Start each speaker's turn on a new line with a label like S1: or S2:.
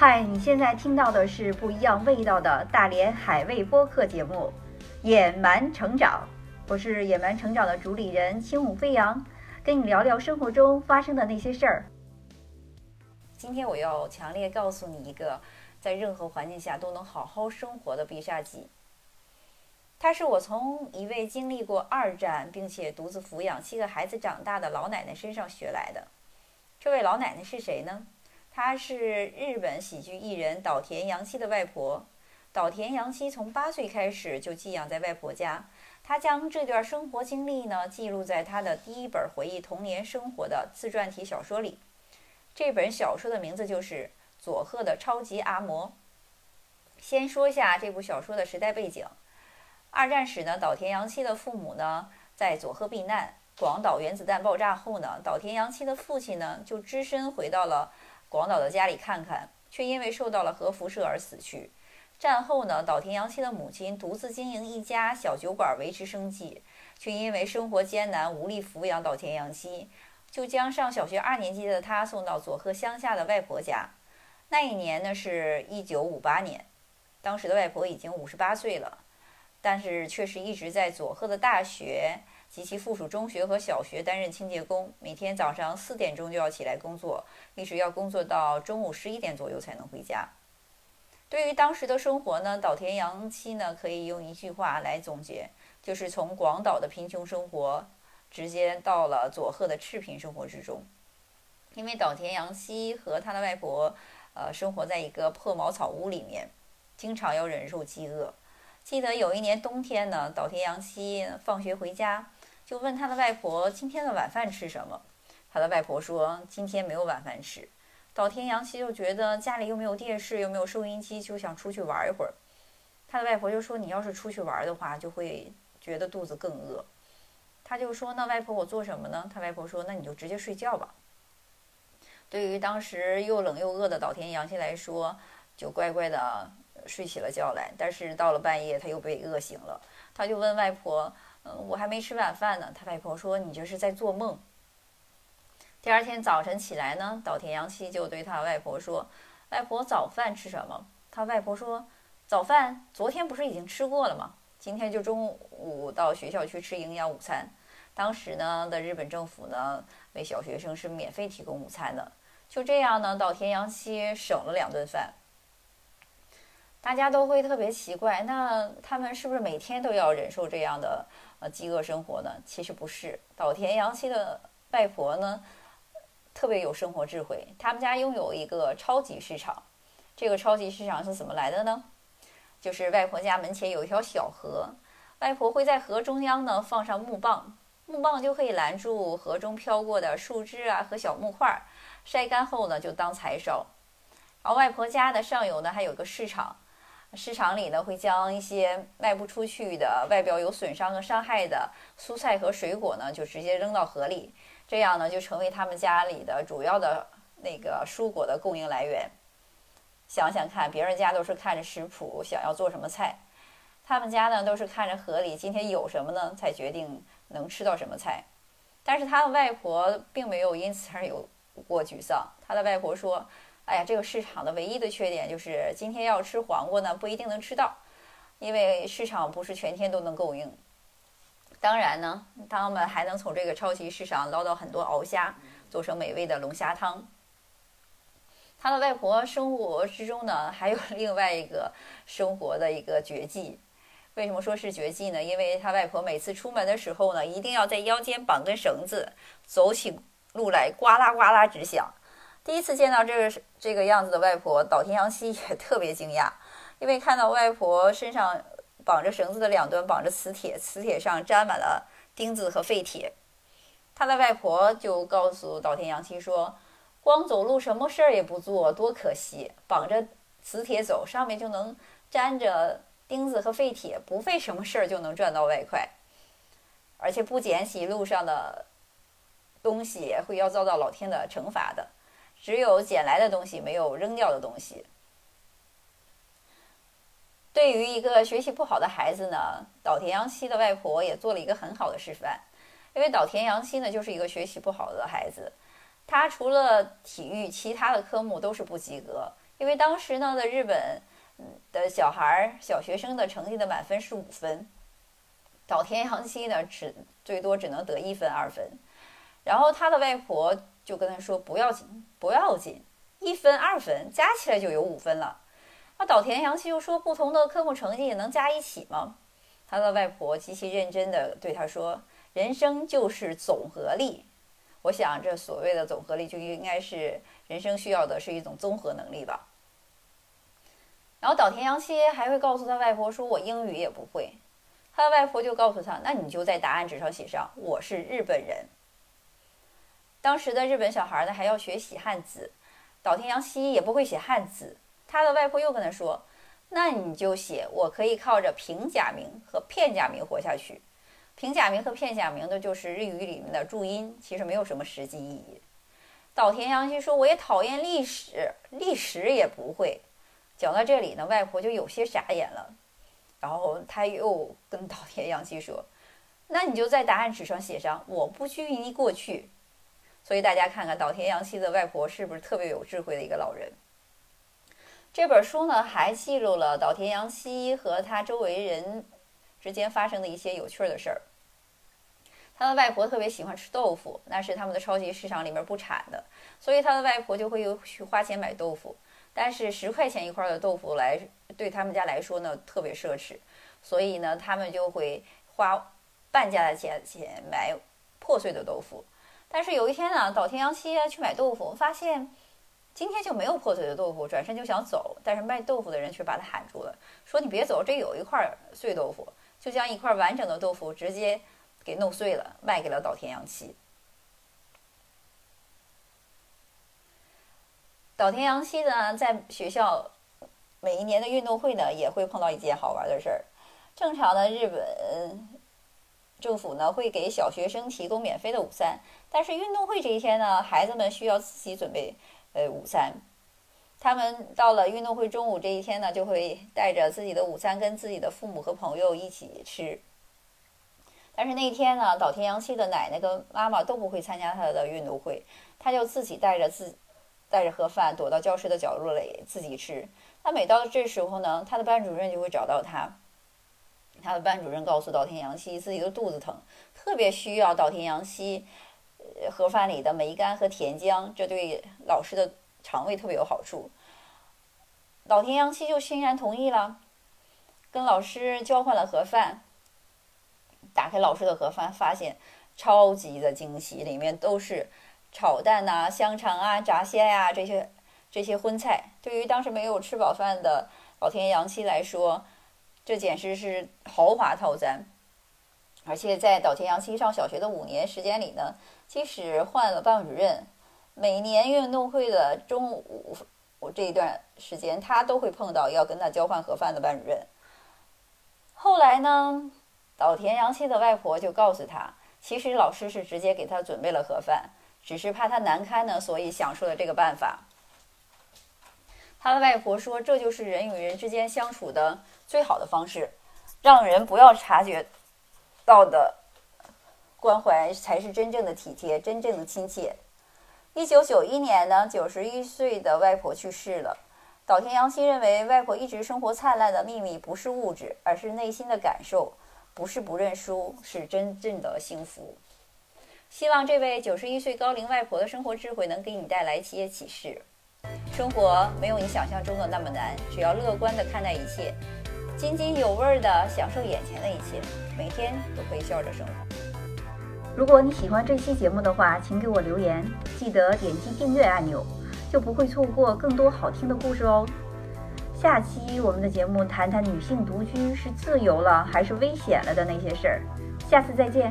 S1: 嗨，你现在听到的是不一样味道的大连海味播客节目《野蛮成长》，我是野蛮成长的主理人轻舞飞扬，跟你聊聊生活中发生的那些事儿。今天我要强烈告诉你一个，在任何环境下都能好好生活的必杀技。它是我从一位经历过二战并且独自抚养七个孩子长大的老奶奶身上学来的。这位老奶奶是谁呢？她是日本喜剧艺人岛田洋七的外婆。岛田洋七从八岁开始就寄养在外婆家，她将这段生活经历呢记录在她的第一本回忆童年生活的自传体小说里。这本小说的名字就是《佐贺的超级阿嬷》。先说一下这部小说的时代背景：二战时呢，岛田洋七的父母呢在佐贺避难。广岛原子弹爆炸后呢，岛田洋七的父亲呢就只身回到了。广岛的家里看看，却因为受到了核辐射而死去。战后呢，岛田洋七的母亲独自经营一家小酒馆维持生计，却因为生活艰难无力抚养岛田洋七，就将上小学二年级的他送到佐贺乡下的外婆家。那一年呢是一九五八年，当时的外婆已经五十八岁了，但是却是一直在佐贺的大学。及其附属中学和小学担任清洁工，每天早上四点钟就要起来工作，一直要工作到中午十一点左右才能回家。对于当时的生活呢，岛田洋七呢可以用一句话来总结，就是从广岛的贫穷生活直接到了佐贺的赤贫生活之中。因为岛田洋七和他的外婆，呃，生活在一个破茅草屋里面，经常要忍受饥饿。记得有一年冬天呢，岛田洋七放学回家。就问他的外婆今天的晚饭吃什么，他的外婆说今天没有晚饭吃。岛田洋七就觉得家里又没有电视又没有收音机，就想出去玩一会儿。他的外婆就说你要是出去玩的话，就会觉得肚子更饿。他就说那外婆我做什么呢？他外婆说那你就直接睡觉吧。对于当时又冷又饿的岛田洋七来说，就乖乖的睡起了觉来。但是到了半夜他又被饿醒了，他就问外婆。嗯，我还没吃晚饭呢。他外婆说：“你这是在做梦。”第二天早晨起来呢，岛田洋七就对他外婆说：“外婆，早饭吃什么？”他外婆说：“早饭昨天不是已经吃过了吗？今天就中午到学校去吃营养午餐。当时呢的日本政府呢为小学生是免费提供午餐的。就这样呢，岛田洋七省了两顿饭。”大家都会特别奇怪，那他们是不是每天都要忍受这样的呃饥饿生活呢？其实不是，岛田洋七的外婆呢特别有生活智慧，他们家拥有一个超级市场。这个超级市场是怎么来的呢？就是外婆家门前有一条小河，外婆会在河中央呢放上木棒，木棒就可以拦住河中飘过的树枝啊和小木块儿，晒干后呢就当柴烧。然后外婆家的上游呢还有个市场。市场里呢，会将一些卖不出去的、外表有损伤和伤害的蔬菜和水果呢，就直接扔到河里，这样呢，就成为他们家里的主要的那个蔬果的供应来源。想想看，别人家都是看着食谱想要做什么菜，他们家呢都是看着河里今天有什么呢，才决定能吃到什么菜。但是他的外婆并没有因此而有过沮丧，他的外婆说。哎呀，这个市场的唯一的缺点就是今天要吃黄瓜呢，不一定能吃到，因为市场不是全天都能供应。当然呢，他们还能从这个超级市场捞到很多鳌虾，做成美味的龙虾汤。他的外婆生活之中呢，还有另外一个生活的一个绝技。为什么说是绝技呢？因为他外婆每次出门的时候呢，一定要在腰间绑根绳子，走起路来呱啦呱啦直响。第一次见到这个这个样子的外婆，岛田洋希也特别惊讶，因为看到外婆身上绑着绳子的两端绑着磁铁，磁铁上粘满了钉子和废铁。他的外婆就告诉岛田洋希说：“光走路什么事儿也不做，多可惜！绑着磁铁走，上面就能粘着钉子和废铁，不费什么事儿就能赚到外快，而且不捡起路上的东西，会要遭到老天的惩罚的。”只有捡来的东西，没有扔掉的东西。对于一个学习不好的孩子呢，岛田洋七的外婆也做了一个很好的示范。因为岛田洋七呢，就是一个学习不好的孩子，他除了体育，其他的科目都是不及格。因为当时呢的日本的小孩儿小学生的成绩的满分是五分，岛田洋七呢只最多只能得一分二分，然后他的外婆就跟他说不要紧不要紧，一分二分加起来就有五分了。那岛田洋七又说不同的科目成绩也能加一起吗？他的外婆极其认真地对他说：“人生就是总和力。”我想，这所谓的总和力就应该是人生需要的是一种综合能力吧。然后岛田洋七还会告诉他外婆说：“我英语也不会。”他的外婆就告诉他：“那你就在答案纸上写上我是日本人。”当时的日本小孩呢还要学习汉字，岛田洋希也不会写汉字，他的外婆又跟他说。那你就写，我可以靠着平假名和片假名活下去。平假名和片假名的就是日语里面的注音，其实没有什么实际意义。岛田洋希说：“我也讨厌历史，历史也不会。”讲到这里呢，外婆就有些傻眼了。然后他又跟岛田洋希说：“那你就在答案纸上写上‘我不拘泥过去’。”所以大家看看岛田洋七的外婆是不是特别有智慧的一个老人？这本书呢，还记录了岛田洋七和他周围人之间发生的一些有趣的事儿。他的外婆特别喜欢吃豆腐，那是他们的超级市场里面不产的，所以他的外婆就会去花钱买豆腐。但是十块钱一块的豆腐来对他们家来说呢，特别奢侈，所以呢，他们就会花半价的钱钱买破碎的豆腐。但是有一天呢，岛田洋七去买豆腐，发现。今天就没有破碎的豆腐，转身就想走，但是卖豆腐的人却把他喊住了，说：“你别走，这有一块碎豆腐。”就将一块完整的豆腐直接给弄碎了，卖给了岛田洋七。岛田洋七呢，在学校每一年的运动会呢，也会碰到一件好玩的事儿。正常的日本政府呢，会给小学生提供免费的午餐，但是运动会这一天呢，孩子们需要自己准备。呃，午餐，他们到了运动会中午这一天呢，就会带着自己的午餐跟自己的父母和朋友一起吃。但是那一天呢，岛田洋七的奶奶跟妈妈都不会参加他的运动会，他就自己带着自带着盒饭躲到教室的角落里自己吃。那每到这时候呢，他的班主任就会找到他，他的班主任告诉岛田洋七自己的肚子疼，特别需要岛田洋七。盒饭里的梅干和甜浆，这对老师的肠胃特别有好处。岛田洋七就欣然同意了，跟老师交换了盒饭。打开老师的盒饭，发现超级的惊喜，里面都是炒蛋呐、香肠啊、炸虾呀这些这些荤菜。对于当时没有吃饱饭的老田洋七来说，这简直是豪华套餐。而且在岛田洋七上小学的五年时间里呢。即使换了班主任，每年运动会的中午，我这一段时间他都会碰到要跟他交换盒饭的班主任。后来呢，岛田洋七的外婆就告诉他，其实老师是直接给他准备了盒饭，只是怕他难堪呢，所以想出了这个办法。他的外婆说，这就是人与人之间相处的最好的方式，让人不要察觉到的。关怀才是真正的体贴，真正的亲切。一九九一年呢，九十一岁的外婆去世了。岛田洋七认为，外婆一直生活灿烂的秘密不是物质，而是内心的感受；不是不认输，是真正的幸福。希望这位九十一岁高龄外婆的生活智慧能给你带来一些启示。生活没有你想象中的那么难，只要乐观的看待一切，津津有味的享受眼前的一切，每天都可以笑着生活。
S2: 如果你喜欢这期节目的话，请给我留言，记得点击订阅按钮，就不会错过更多好听的故事哦。下期我们的节目谈谈女性独居是自由了还是危险了的那些事儿，下次再见。